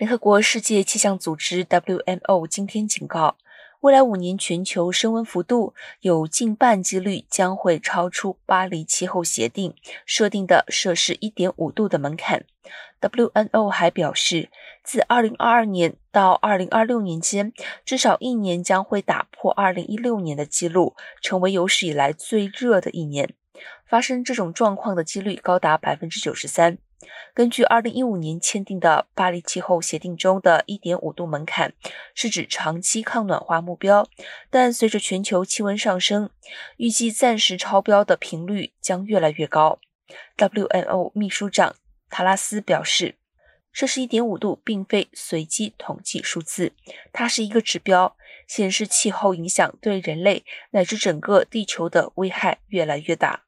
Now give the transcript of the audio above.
联合国世界气象组织 （WMO） 今天警告，未来五年全球升温幅度有近半几率将会超出巴黎气候协定设定的摄氏1.5度的门槛。WMO 还表示，自2022年到2026年间，至少一年将会打破2016年的记录，成为有史以来最热的一年。发生这种状况的几率高达百分之九十三。根据2015年签订的巴黎气候协定中的1.5度门槛，是指长期抗暖化目标。但随着全球气温上升，预计暂时超标的频率将越来越高。WMO 秘书长塔拉斯表示，摄氏1.5度并非随机统计数字，它是一个指标，显示气候影响对人类乃至整个地球的危害越来越大。